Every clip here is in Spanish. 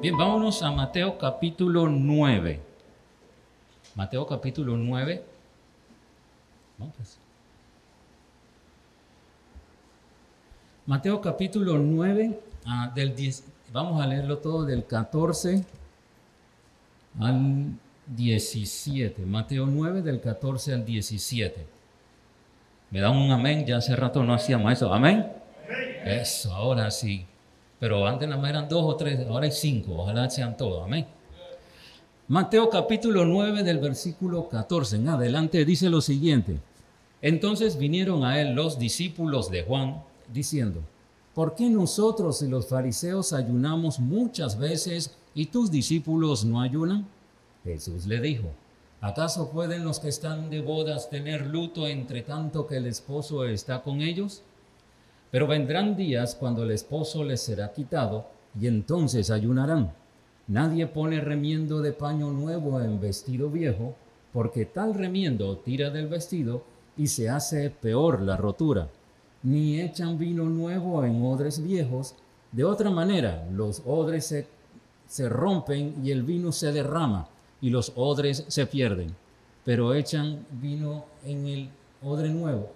Bien, vámonos a Mateo capítulo 9. Mateo capítulo 9. Vamos. pues. Mateo capítulo 9, ah, del 10, vamos a leerlo todo del 14 al 17. Mateo 9 del 14 al 17. Me da un amén, ya hace rato no hacíamos eso. Amén. Eso, ahora sí. Pero antes nada más eran dos o tres, ahora hay cinco. Ojalá sean todos. Amén. Mateo capítulo 9 del versículo 14 en adelante dice lo siguiente. Entonces vinieron a él los discípulos de Juan diciendo, ¿por qué nosotros y los fariseos ayunamos muchas veces y tus discípulos no ayunan? Jesús le dijo, ¿acaso pueden los que están de bodas tener luto entre tanto que el esposo está con ellos? Pero vendrán días cuando el esposo les será quitado y entonces ayunarán. Nadie pone remiendo de paño nuevo en vestido viejo, porque tal remiendo tira del vestido y se hace peor la rotura. Ni echan vino nuevo en odres viejos. De otra manera, los odres se, se rompen y el vino se derrama y los odres se pierden. Pero echan vino en el odre nuevo,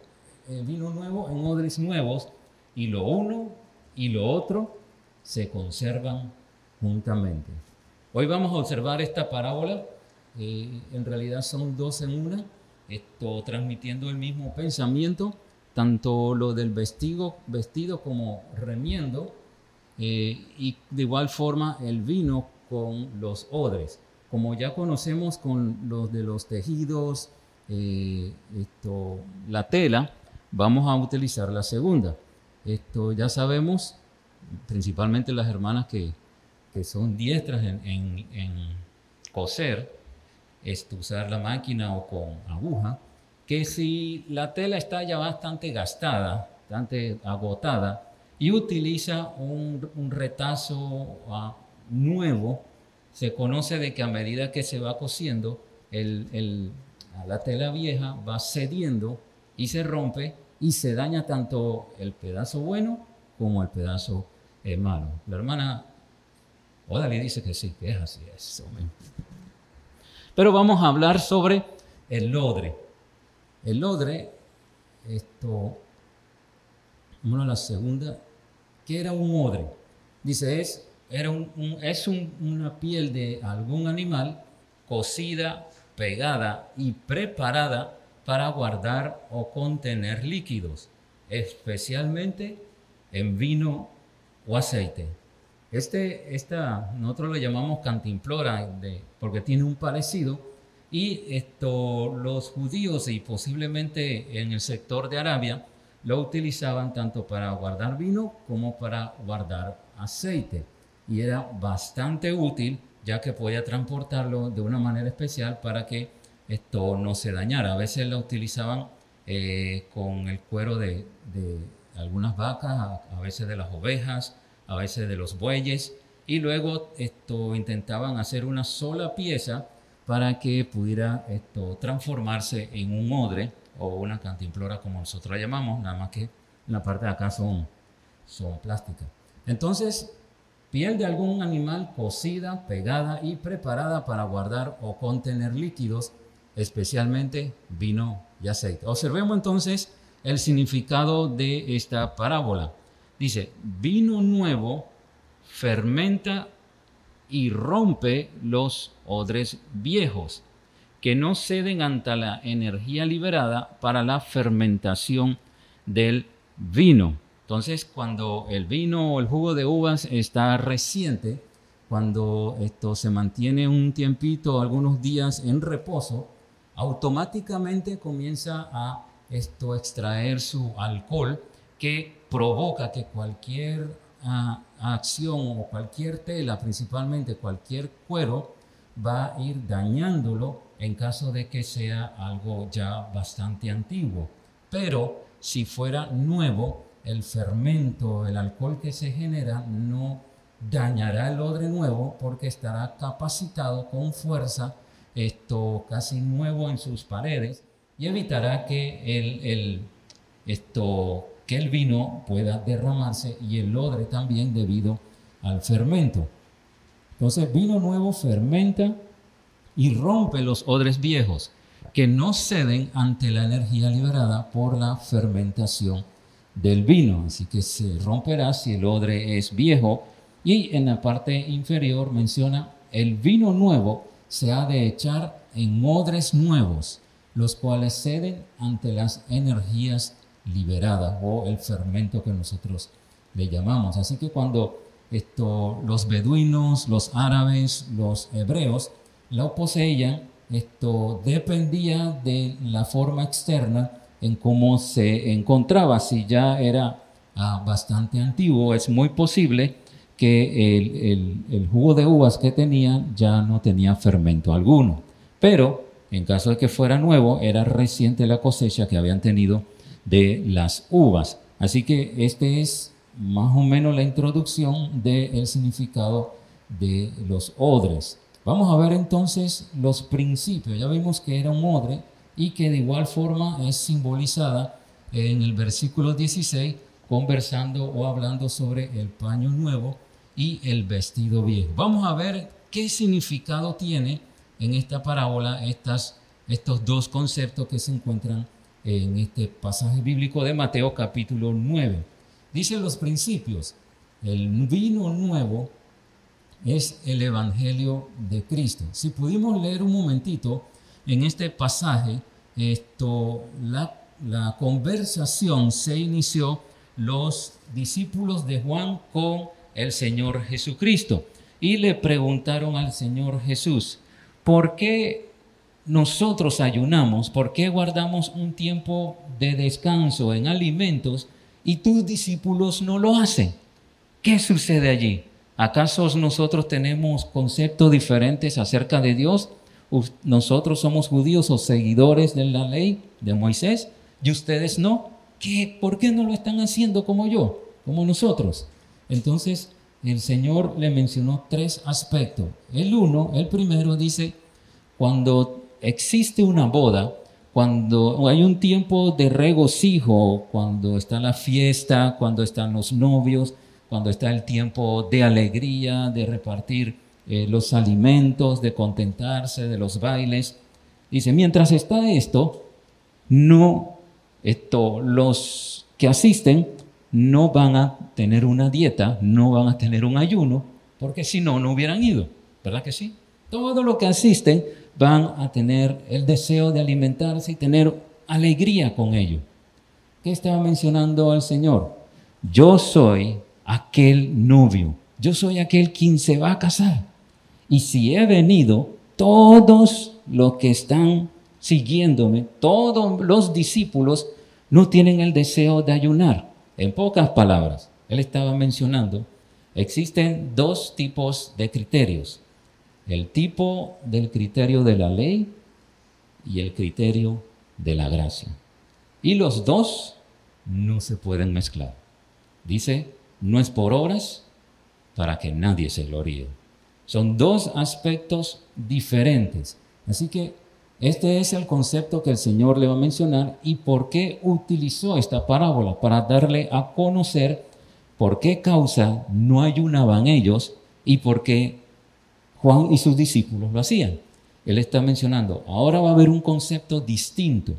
eh, vino nuevo en odres nuevos y lo uno y lo otro se conservan juntamente. Hoy vamos a observar esta parábola, eh, en realidad son dos en una, esto transmitiendo el mismo pensamiento, tanto lo del vestido, vestido como remiendo, eh, y de igual forma el vino con los odres. Como ya conocemos con los de los tejidos, eh, esto, la tela, vamos a utilizar la segunda. Esto ya sabemos, principalmente las hermanas que, que son diestras en, en, en coser, esto, usar la máquina o con aguja, que si la tela está ya bastante gastada, bastante agotada, y utiliza un, un retazo uh, nuevo, se conoce de que a medida que se va cosiendo, el, el, la tela vieja va cediendo y se rompe y se daña tanto el pedazo bueno como el pedazo eh, malo. La hermana Odali dice que sí, que es así. Eso. Pero vamos a hablar sobre el lodre. El lodre, esto, bueno, la segunda, ¿qué era un odre? Dice, es, era un, es un, una piel de algún animal cocida, pegada y preparada para guardar o contener líquidos, especialmente en vino o aceite. Este, esta, nosotros lo llamamos cantimplora porque tiene un parecido y esto, los judíos y posiblemente en el sector de Arabia lo utilizaban tanto para guardar vino como para guardar aceite y era bastante útil ya que podía transportarlo de una manera especial para que esto no se dañara. A veces lo utilizaban eh, con el cuero de, algunas vacas, a, veces de las ovejas, a veces de los bueyes, y luego esto intentaban hacer una sola pieza para que pudiera esto transformarse en un odre o una cantimplora como nosotros la llamamos, nada más que la parte de acá son, son plásticas. Entonces, piel de algún animal cocida, pegada y preparada para guardar o contener líquidos especialmente vino y aceite. Observemos entonces el significado de esta parábola. Dice, vino nuevo fermenta y rompe los odres viejos, que no ceden ante la energía liberada para la fermentación del vino. Entonces, cuando el vino o el jugo de uvas está reciente, cuando esto se mantiene un tiempito, algunos días en reposo, automáticamente comienza a esto extraer su alcohol que provoca que cualquier uh, acción o cualquier tela, principalmente cualquier cuero, va a ir dañándolo en caso de que sea algo ya bastante antiguo. Pero si fuera nuevo, el fermento, el alcohol que se genera no dañará el odre nuevo porque estará capacitado con fuerza esto casi nuevo en sus paredes y evitará que el, el, esto, que el vino pueda derramarse y el odre también debido al fermento. Entonces, vino nuevo fermenta y rompe los odres viejos que no ceden ante la energía liberada por la fermentación del vino. Así que se romperá si el odre es viejo. Y en la parte inferior menciona, el vino nuevo se ha de echar en odres nuevos, los cuales ceden ante las energías liberadas o el fermento que nosotros le llamamos. Así que cuando esto, los beduinos, los árabes, los hebreos lo poseían, esto dependía de la forma externa en cómo se encontraba. Si ya era ah, bastante antiguo, es muy posible que el, el, jugo de uvas que tenían ya no tenía fermento alguno. Pero en caso de que fuera nuevo, era reciente la cosecha que habían tenido de las uvas. Así que este es más o menos la introducción del significado de los odres. Vamos a ver entonces los principios. Ya vimos que era un odre y que de igual forma es simbolizada en el versículo 16, conversando o hablando sobre el paño nuevo y el vestido viejo. Vamos a ver qué significado tiene en esta parábola estas, estos dos conceptos que se encuentran en este pasaje bíblico de Mateo capítulo 9. Dice los principios, el vino nuevo es el Evangelio de Cristo. Si pudimos leer un momentito en este pasaje, esto, la, la conversación se inició los discípulos de Juan con el Señor Jesucristo y le preguntaron al Señor Jesús, ¿por qué nosotros ayunamos? ¿Por qué guardamos un tiempo de descanso en alimentos? y tus discípulos no lo hacen. ¿Qué sucede allí? ¿Acaso nosotros tenemos conceptos diferentes acerca de Dios? ¿Nosotros somos judíos o seguidores de la ley de Moisés y ustedes no? ¿Qué? ¿Por qué no lo están haciendo como yo, como nosotros? Entonces el Señor le mencionó tres aspectos. El uno, el primero dice, cuando existe una boda, cuando hay un tiempo de regocijo, cuando está la fiesta, cuando están los novios, cuando está el tiempo de alegría, de repartir eh, los alimentos, de contentarse, de los bailes. Dice, mientras está esto, no, esto, los que asisten no van a tener una dieta, no van a tener un ayuno, porque si no, no hubieran ido, ¿verdad que sí? Todo lo que asisten van a tener el deseo de alimentarse y tener alegría con ello. ¿Qué estaba mencionando el Señor? Yo soy aquel novio, yo soy aquel quien se va a casar. Y si he venido, todos los que están siguiéndome, todos los discípulos, no tienen el deseo de ayunar. En pocas palabras, él estaba mencionando, existen dos tipos de criterios el tipo del criterio de la ley y el criterio de la gracia. Y los dos no se pueden mezclar. Dice, no es por obras para que nadie se gloríe. Son dos aspectos diferentes. Así que este es el concepto que el Señor le va a mencionar y por qué utilizó esta parábola, para darle a conocer por qué causa no ayunaban ellos y por qué Juan y sus discípulos lo hacían. Él está mencionando, ahora va a haber un concepto distinto,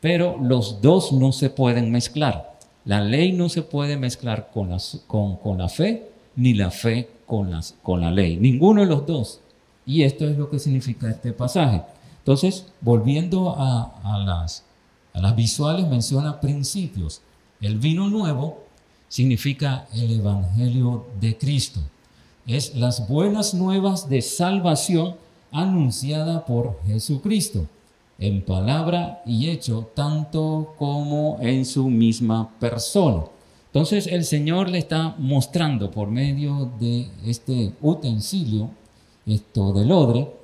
pero los dos no se pueden mezclar. La ley no se puede mezclar con, con, la fe, ni la fe con, las, con la ley. Ninguno de los dos. Y esto es lo que significa este pasaje. Entonces, volviendo a, las, las visuales, menciona principios. El vino nuevo significa el Evangelio de Cristo es las buenas nuevas de salvación anunciada por Jesucristo, en palabra y hecho, tanto como en su misma persona. Entonces el Señor le está mostrando por medio de este utensilio, esto del odre,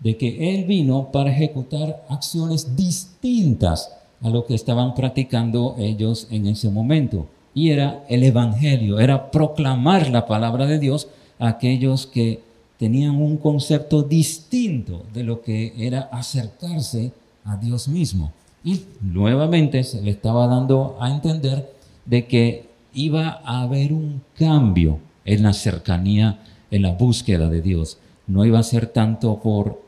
de que Él vino para ejecutar acciones distintas a lo que estaban practicando ellos en ese momento. Y era el Evangelio, era proclamar la palabra de Dios aquellos que tenían un concepto distinto de lo que era acercarse a Dios mismo. Y nuevamente se le estaba dando a entender de que iba a haber un cambio en la cercanía en la búsqueda de Dios. No iba a ser tanto por,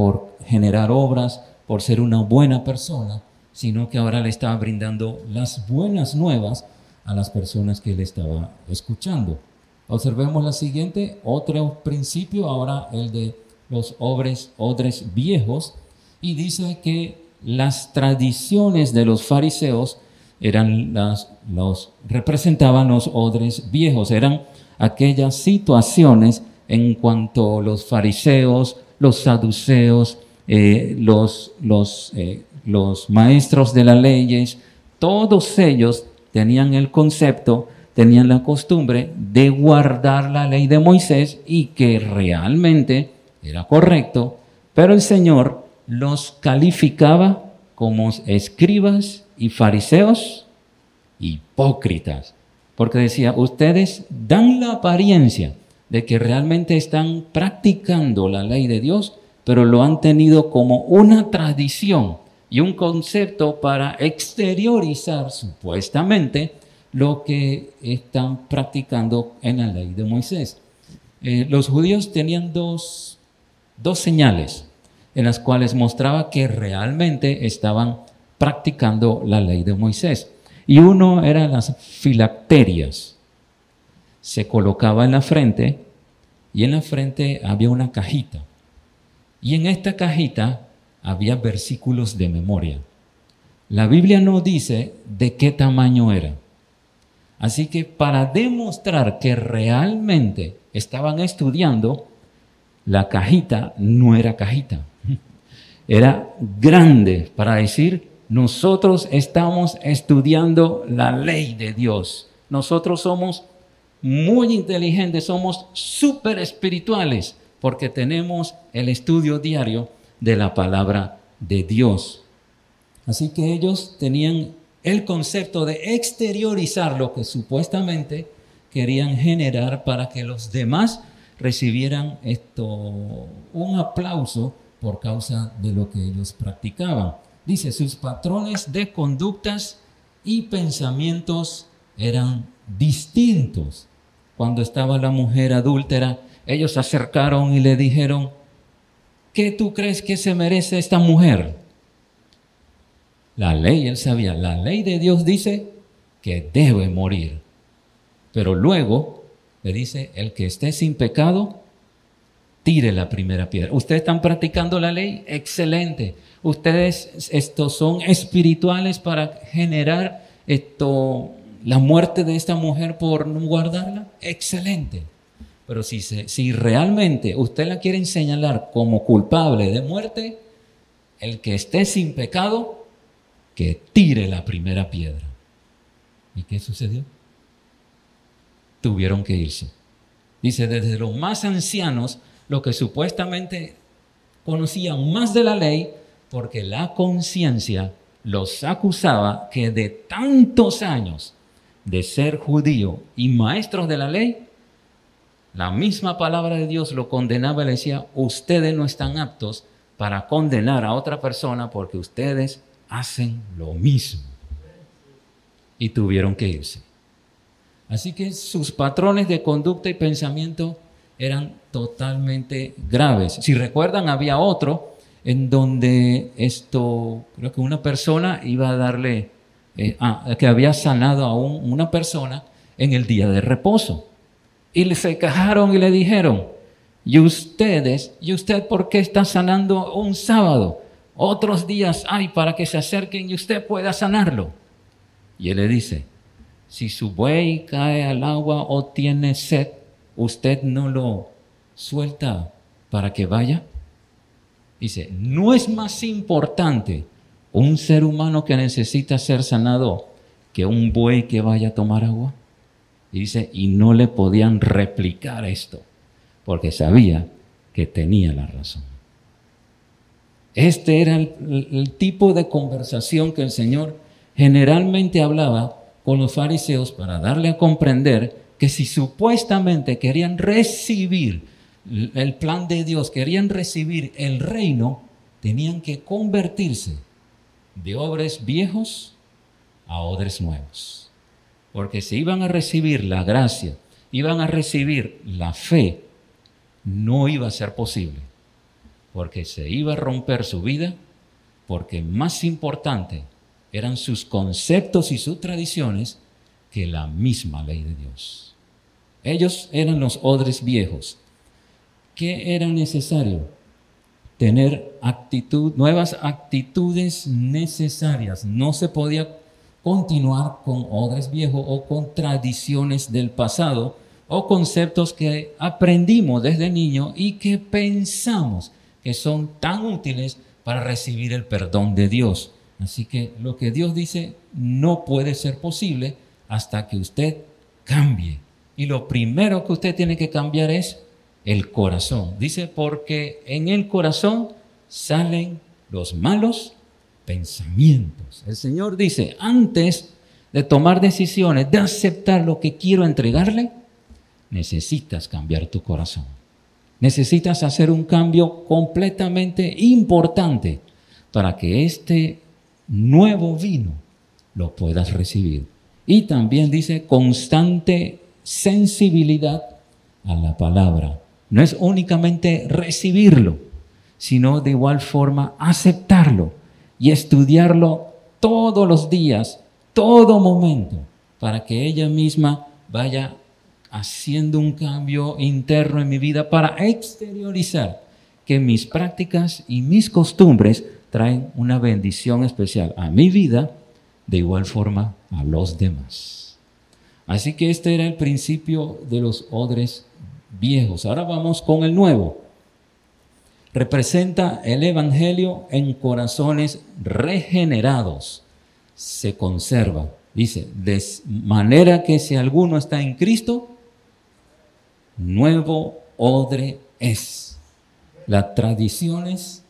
por generar obras, por ser una buena persona, sino que ahora le estaba brindando las buenas nuevas a las personas que él estaba escuchando. Observemos la siguiente, otro principio, ahora el de los odres, odres viejos, y dice que las tradiciones de los fariseos eran las, los, representaban los odres viejos, eran aquellas situaciones en cuanto los fariseos, los saduceos, eh, los, eh, los maestros de las leyes, todos ellos tenían el concepto, tenían la costumbre de guardar la ley de Moisés y que realmente era correcto, pero el Señor los calificaba como escribas y fariseos hipócritas, porque decía, ustedes dan la apariencia de que realmente están practicando la ley de Dios, pero lo han tenido como una tradición y un concepto para exteriorizar supuestamente lo que están practicando en la ley de Moisés. Eh, los judíos tenían dos, dos señales en las cuales mostraba que realmente estaban practicando la ley de Moisés. Y uno era las filacterias. Se colocaba en la frente y en la frente había una cajita. Y en esta cajita había versículos de memoria. La Biblia no dice de qué tamaño era. Así que para demostrar que realmente estaban estudiando, la cajita no era cajita. Era grande para decir, nosotros estamos estudiando la ley de Dios. Nosotros somos muy inteligentes, somos súper espirituales, porque tenemos el estudio diario de la palabra de Dios. Así que ellos tenían el concepto de exteriorizar lo que supuestamente querían generar para que los demás recibieran esto un aplauso por causa de lo que ellos practicaban. Dice, sus patrones de conductas y pensamientos eran distintos. Cuando estaba la mujer adúltera, ellos se acercaron y le dijeron, ¿qué tú crees que se merece esta mujer? La ley, él sabía, la ley de Dios dice que debe morir. Pero luego le dice, el que esté sin pecado, tire la primera piedra. ¿Ustedes están practicando la ley? Excelente. Ustedes estos son espirituales para generar esto, la muerte de esta mujer por no guardarla. Excelente. Pero si, realmente usted la quiere señalar como culpable de muerte, el que esté sin pecado, que tire la primera piedra. ¿Y qué sucedió? Tuvieron que irse. Dice, desde los más ancianos, los que supuestamente conocían más de la ley, porque la conciencia los acusaba que de tantos años de ser judío y maestros de la ley, la misma palabra de Dios lo condenaba y le decía, ustedes no están aptos para condenar a otra persona porque ustedes hacen lo mismo. Y tuvieron que irse. Así que sus patrones de conducta y pensamiento eran totalmente graves. Si recuerdan, había otro en donde esto, creo que una persona iba a darle, eh, ah, que había sanado a una persona en el día de reposo. Y se quejaron y le dijeron, ¿y ustedes, y usted por qué está sanando un sábado? Otros días hay para que se acerquen y usted pueda sanarlo. Y él le dice, si su buey cae al agua o tiene sed, ¿usted no lo suelta para que vaya? Dice, no es más importante un ser humano que necesita ser sanado que un buey que vaya a tomar agua. Y dice, y no le podían replicar esto, porque sabía que tenía la razón. Este era el, el, tipo de conversación que el Señor generalmente hablaba con los fariseos para darle a comprender que si supuestamente querían recibir el plan de Dios, querían recibir el reino, tenían que convertirse de obres viejos a odres nuevos. Porque si iban a recibir la gracia, iban a recibir la fe no iba a ser posible, porque se iba a romper su vida, porque más importante eran sus conceptos y sus tradiciones que la misma ley de Dios. Ellos eran los odres viejos. ¿Qué era necesario? Tener actitud, nuevas actitudes necesarias. No se podía continuar con odres viejos o con tradiciones del pasado o conceptos que aprendimos desde niño y que pensamos que son tan útiles para recibir el perdón de Dios. Así que lo que Dios dice no puede ser posible hasta que usted cambie. Y lo primero que usted tiene que cambiar es el corazón. Dice, porque en el corazón salen los malos pensamientos. El Señor dice, antes de tomar decisiones, de aceptar lo que quiero entregarle, necesitas cambiar tu corazón. Necesitas hacer un cambio completamente importante para que este nuevo vino lo puedas recibir. Y también dice constante sensibilidad a la palabra. No es únicamente recibirlo, sino de igual forma aceptarlo y estudiarlo todos los días, todo momento, para que ella misma vaya haciendo un cambio interno en mi vida para exteriorizar que mis prácticas y mis costumbres traen una bendición especial a mi vida, de igual forma a los demás. Así que este era el principio de los odres viejos. Ahora vamos con el nuevo. Representa el Evangelio en corazones regenerados. Se conserva. Dice, de manera que si alguno está en Cristo, nuevo odre es. Las tradiciones,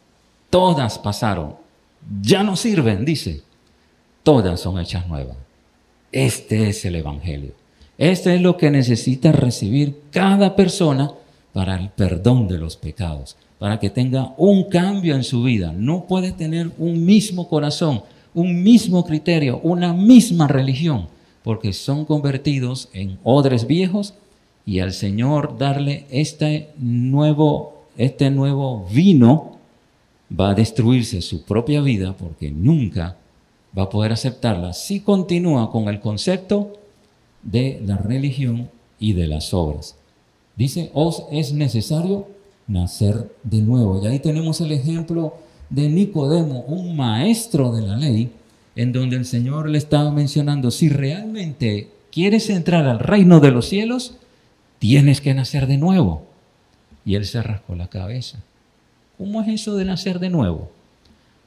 todas pasaron. Ya no sirven, dice. Todas son hechas nuevas. Este es el Evangelio. Este es lo que necesita recibir cada persona para el perdón de los pecados, para que tenga un cambio en su vida. No puede tener un mismo corazón, un mismo criterio, una misma religión, porque son convertidos en odres viejos y al Señor darle este nuevo, este nuevo vino, va a destruirse su propia vida porque nunca va a poder aceptarla si continúa con el concepto de la religión y de las obras. Dice, os es necesario nacer de nuevo. Y ahí tenemos el ejemplo de Nicodemo, un maestro de la ley, en donde el Señor le estaba mencionando, si realmente quieres entrar al reino de los cielos, tienes que nacer de nuevo. Y él se rascó la cabeza. ¿Cómo es eso de nacer de nuevo?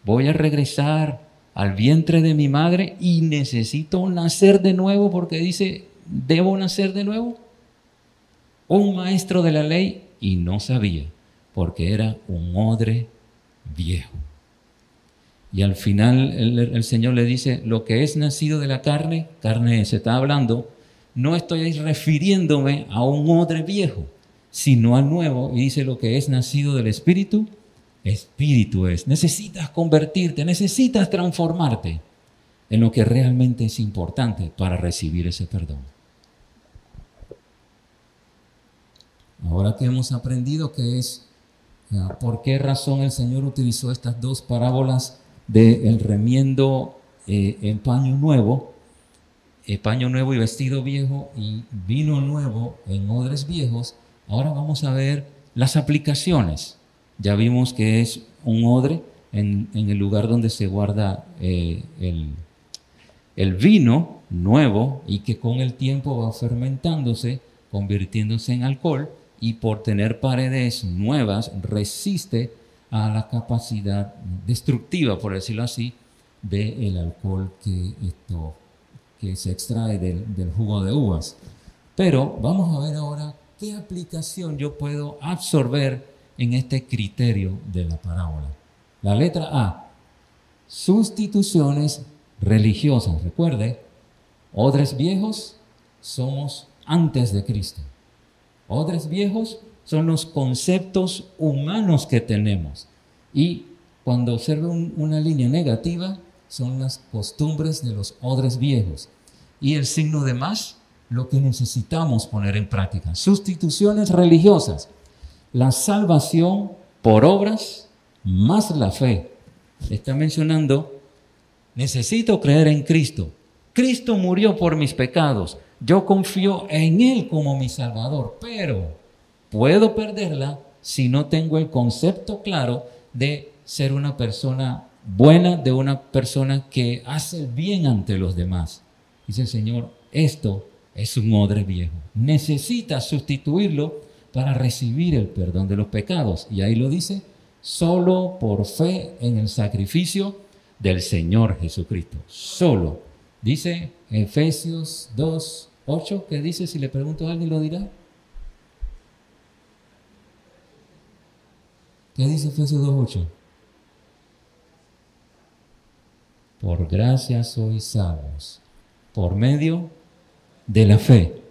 Voy a regresar al vientre de mi madre y necesito nacer de nuevo porque dice, ¿debo nacer de nuevo? Un maestro de la ley y no sabía porque era un odre viejo. Y al final el, Señor le dice, lo que es nacido de la carne, carne se está hablando, no estoy refiriéndome a un odre viejo, sino al nuevo, y dice lo que es nacido del Espíritu, espíritu es. Necesitas convertirte, necesitas transformarte en lo que realmente es importante para recibir ese perdón. Ahora que hemos aprendido que es por qué razón el Señor utilizó estas dos parábolas del el remiendo eh, en paño nuevo, eh, paño nuevo y vestido viejo y vino nuevo en odres viejos, ahora vamos a ver las aplicaciones ya vimos que es un odre en, el lugar donde se guarda eh, el, vino nuevo y que con el tiempo va fermentándose, convirtiéndose en alcohol y por tener paredes nuevas resiste a la capacidad destructiva, por decirlo así, del alcohol que, esto, que se extrae del, del, jugo de uvas. Pero vamos a ver ahora qué aplicación yo puedo absorber en este criterio de la parábola. La letra A, sustituciones religiosas. Recuerde, odres viejos somos antes de Cristo. Odres viejos son los conceptos humanos que tenemos. Y cuando observe una línea negativa, son las costumbres de los odres viejos. Y el signo de más, lo que necesitamos poner en práctica. Sustituciones religiosas la salvación por obras más la fe. Está mencionando, necesito creer en Cristo. Cristo murió por mis pecados. Yo confío en Él como mi Salvador, pero puedo perderla si no tengo el concepto claro de ser una persona buena, de una persona que hace bien ante los demás. Dice el Señor, esto es un odre viejo. Necesita sustituirlo para recibir el perdón de los pecados. Y ahí lo dice, solo por fe en el sacrificio del Señor Jesucristo. Solo. Dice Efesios 2, 8, ¿qué dice? Si le pregunto a alguien, lo dirá. ¿Qué dice Efesios 2, 8? Por gracia sois salvos, por medio de la fe.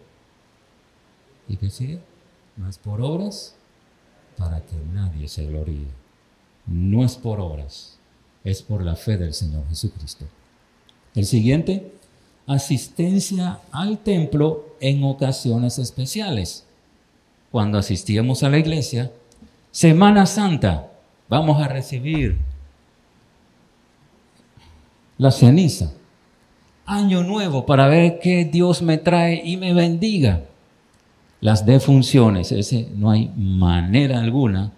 ¿Y qué sigue? No es por obras para que nadie se gloríe. No es por obras, es por la fe del Señor Jesucristo. El siguiente, asistencia al templo en ocasiones especiales. Cuando asistíamos a la iglesia, Semana Santa, vamos a recibir la ceniza. Año nuevo para ver qué Dios me trae y me bendiga. Las defunciones, ese no hay manera alguna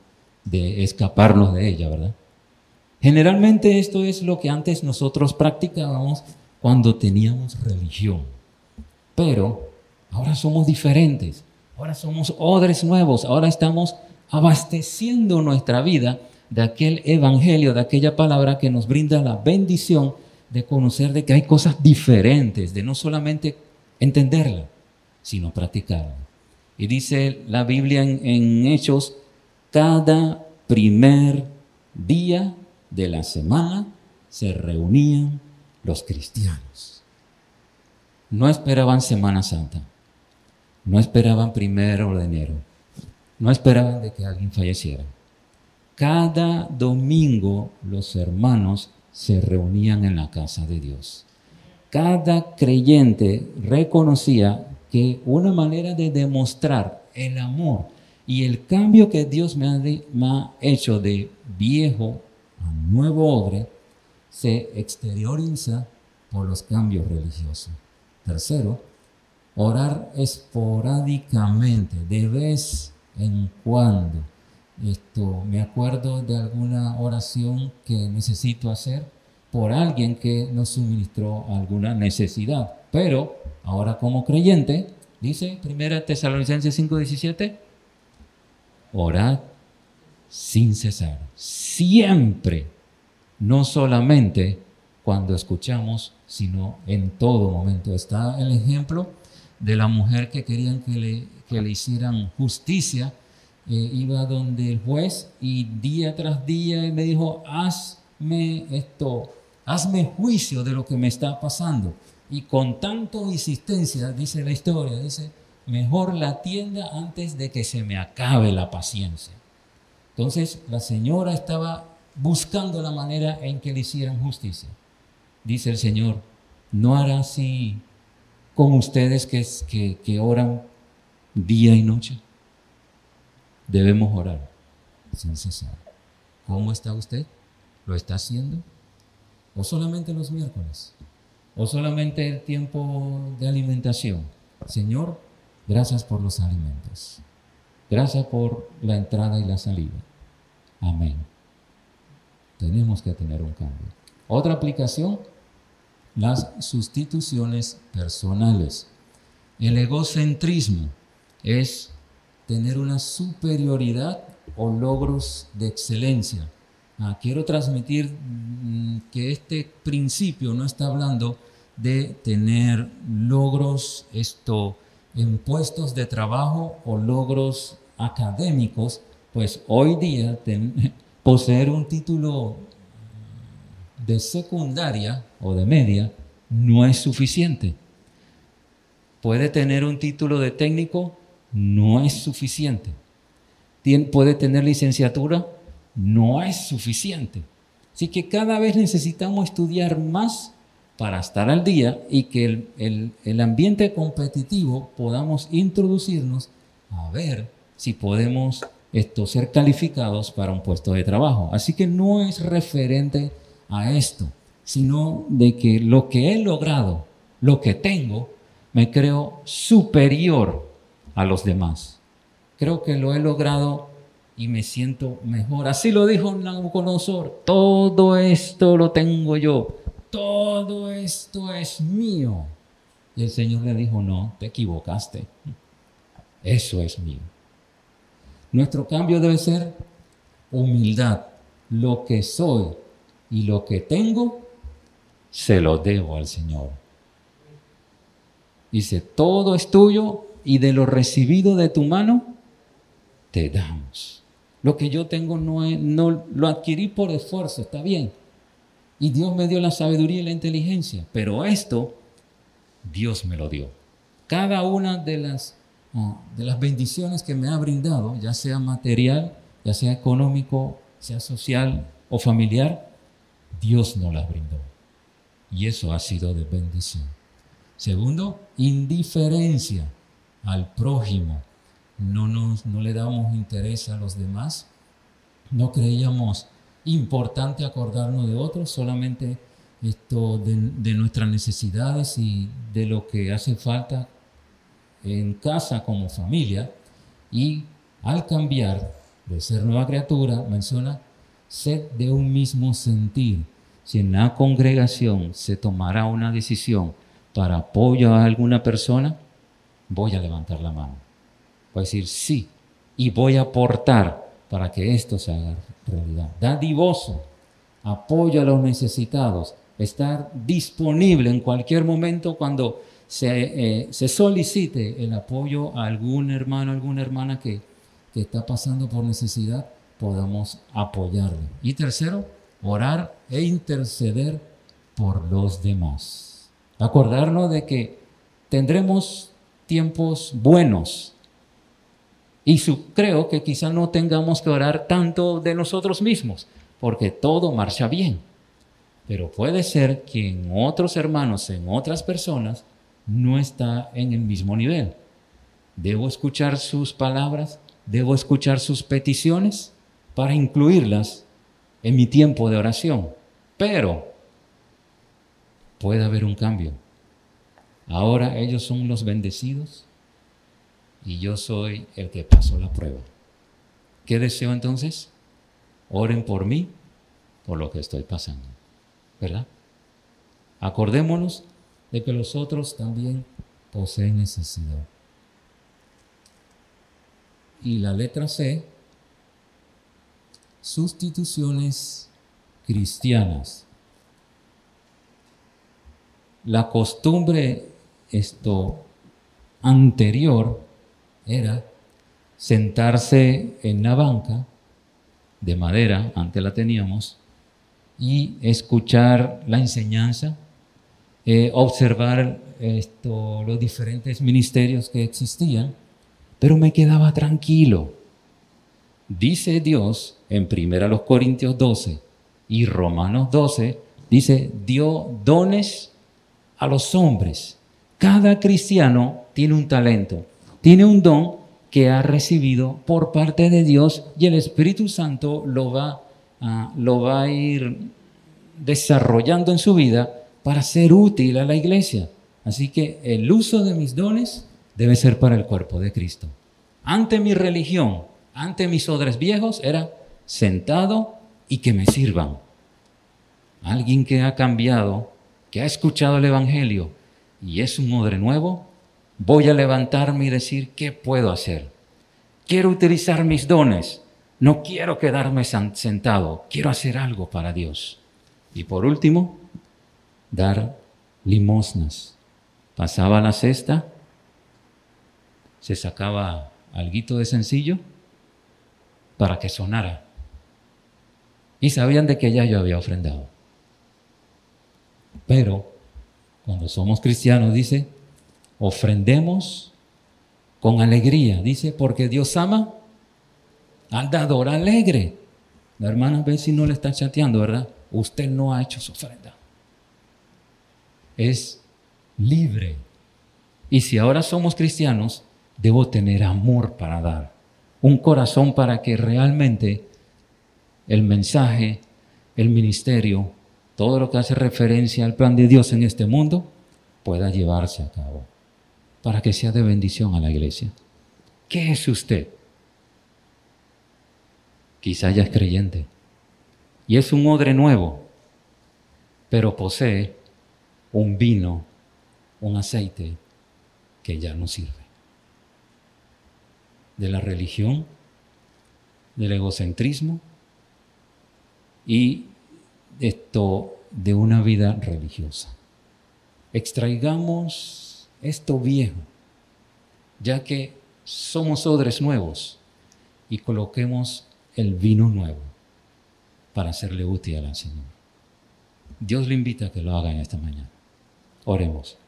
de escaparnos de ella, ¿verdad? Generalmente esto es lo que antes nosotros practicábamos cuando teníamos religión. Pero ahora somos diferentes. Ahora somos odres nuevos. Ahora estamos abasteciendo nuestra vida de aquel evangelio, de aquella palabra que nos brinda la bendición de conocer de que hay cosas diferentes, de no solamente entenderla, sino practicarla. Y dice la Biblia en, Hechos, cada primer día de la semana se reunían los cristianos. No esperaban Semana Santa, no esperaban primero de enero, no esperaban de que alguien falleciera. Cada domingo los hermanos se reunían en la casa de Dios. Cada creyente reconocía que una manera de demostrar el amor y el cambio que Dios me ha, hecho de viejo a nuevo odre se exterioriza por los cambios religiosos. Tercero, orar esporádicamente, de vez en cuando esto, me acuerdo de alguna oración que necesito hacer por alguien que nos suministró alguna necesidad. Pero ahora como creyente, dice 1 Tesalonicenses 5:17, orad sin cesar, siempre, no solamente cuando escuchamos, sino en todo momento. Está el ejemplo de la mujer que querían que le, que le hicieran justicia eh, iba donde el juez y día tras día me dijo, hazme esto, hazme juicio de lo que me está pasando. Y con tanto insistencia, dice la historia, dice, mejor la tienda antes de que se me acabe la paciencia. Entonces la señora estaba buscando la manera en que le hicieran justicia. Dice el Señor, no hará así con ustedes que, que, que oran día y noche debemos orar sin cesar. ¿Cómo está usted? ¿Lo está haciendo? ¿O solamente los miércoles? ¿O solamente el tiempo de alimentación? Señor, gracias por los alimentos. Gracias por la entrada y la salida. Amén. Tenemos que tener un cambio. Otra aplicación, las sustituciones personales. El egocentrismo es tener una superioridad o logros de excelencia. Ah, quiero transmitir mm, que este principio no está hablando de tener logros esto, en puestos de trabajo o logros académicos, pues hoy día poseer un título de secundaria o de media no es suficiente. Puede tener un título de técnico, no es suficiente. puede tener licenciatura, no es suficiente. Así que cada vez necesitamos estudiar más para estar al día y que el, ambiente competitivo podamos introducirnos a ver si podemos esto, ser calificados para un puesto de trabajo. Así que no es referente a esto, sino de que lo que he logrado, lo que tengo, me creo superior a los demás. Creo que lo he logrado y me siento mejor. Así lo dijo Nabucodonosor. Todo esto lo tengo yo. Todo esto es mío. Y el Señor le dijo, no, te equivocaste. Eso es mío. Nuestro cambio debe ser humildad. Lo que soy y lo que tengo, se lo debo al Señor. Dice, todo es tuyo y de lo recibido de tu mano, te damos. Lo que yo tengo no, no lo adquirí por esfuerzo, está bien. Y Dios me dio la sabiduría y la inteligencia, pero esto Dios me lo dio. Cada una de las, ah, bendiciones que me ha brindado, ya sea material, ya sea económico, sea social o familiar, Dios nos las brindó. Y eso ha sido de bendición. Segundo, indiferencia al prójimo no, nos, no le damos interés a los demás, no creíamos importante acordarnos de otros, solamente esto de, nuestras necesidades y de lo que hace falta en casa como familia. Y al cambiar de ser nueva criatura, menciona ser de un mismo sentir. Si en la congregación se tomará una decisión para apoyo a alguna persona, voy a levantar la mano Voy a decir sí y voy a aportar para que esto se haga realidad. Dadivoso, apoyo a los necesitados, estar disponible en cualquier momento cuando se, eh, se solicite el apoyo a algún hermano, alguna hermana que, que está pasando por necesidad, podamos apoyarle. Y tercero, orar e interceder por los demás. Acordarnos de que tendremos tiempos buenos y creo que quizá no tengamos que orar tanto de nosotros mismos, porque todo marcha bien. Pero puede ser que en otros hermanos, en otras personas, no está en el mismo nivel. Debo escuchar sus palabras, debo escuchar sus peticiones para incluirlas en mi tiempo de oración. Pero puede haber un cambio. Ahora ellos son los bendecidos y yo soy el que pasó la prueba. ¿Qué deseo entonces? Oren por mí, por lo que estoy pasando. ¿Verdad? Acordémonos de que los otros también poseen necesidad. Y la letra C, sustituciones cristianas. La costumbre esto anterior era sentarse en la banca de madera, antes la teníamos, y escuchar la enseñanza, eh, observar los diferentes ministerios que existían, pero me quedaba tranquilo. Dice Dios en 1 Corintios 12 y Romanos 12, dice, dio dones a los hombres. Cada cristiano tiene un talento tiene un don que ha recibido por parte de Dios y el Espíritu Santo lo va a, lo va a ir desarrollando en su vida para ser útil a la iglesia. Así que el uso de mis dones debe ser para el cuerpo de Cristo. Ante mi religión, ante mis odres viejos, era sentado y que me sirvan. Alguien que ha cambiado, que ha escuchado el Evangelio y es un odre nuevo, voy a levantarme y decir, ¿qué puedo hacer? Quiero utilizar mis dones. No quiero quedarme sentado. Quiero hacer algo para Dios. Y por último, dar limosnas. Pasaba la cesta, se sacaba algo de sencillo para que sonara. Y sabían de que ya yo había ofrendado. Pero cuando somos cristianos, dice, ofrendemos con alegría. Dice, porque Dios ama al dador alegre. La hermana ve si no le está chateando, ¿verdad? Usted no ha hecho su ofrenda. Es libre. Y si ahora somos cristianos, debo tener amor para dar. un corazón para que realmente el mensaje, el ministerio, todo lo que hace referencia al plan de Dios en este mundo pueda llevarse a cabo, para que sea de bendición a la iglesia. ¿Qué es usted? Quizá ya es creyente y es un odre nuevo, pero posee un vino, un aceite que ya no sirve. De la religión, del egocentrismo y esto de una vida religiosa. Extraigamos esto viejo, ya que somos odres nuevos, y coloquemos el vino nuevo para hacerle útil al Señor. Dios le invita a que lo haga en esta mañana. Oremos.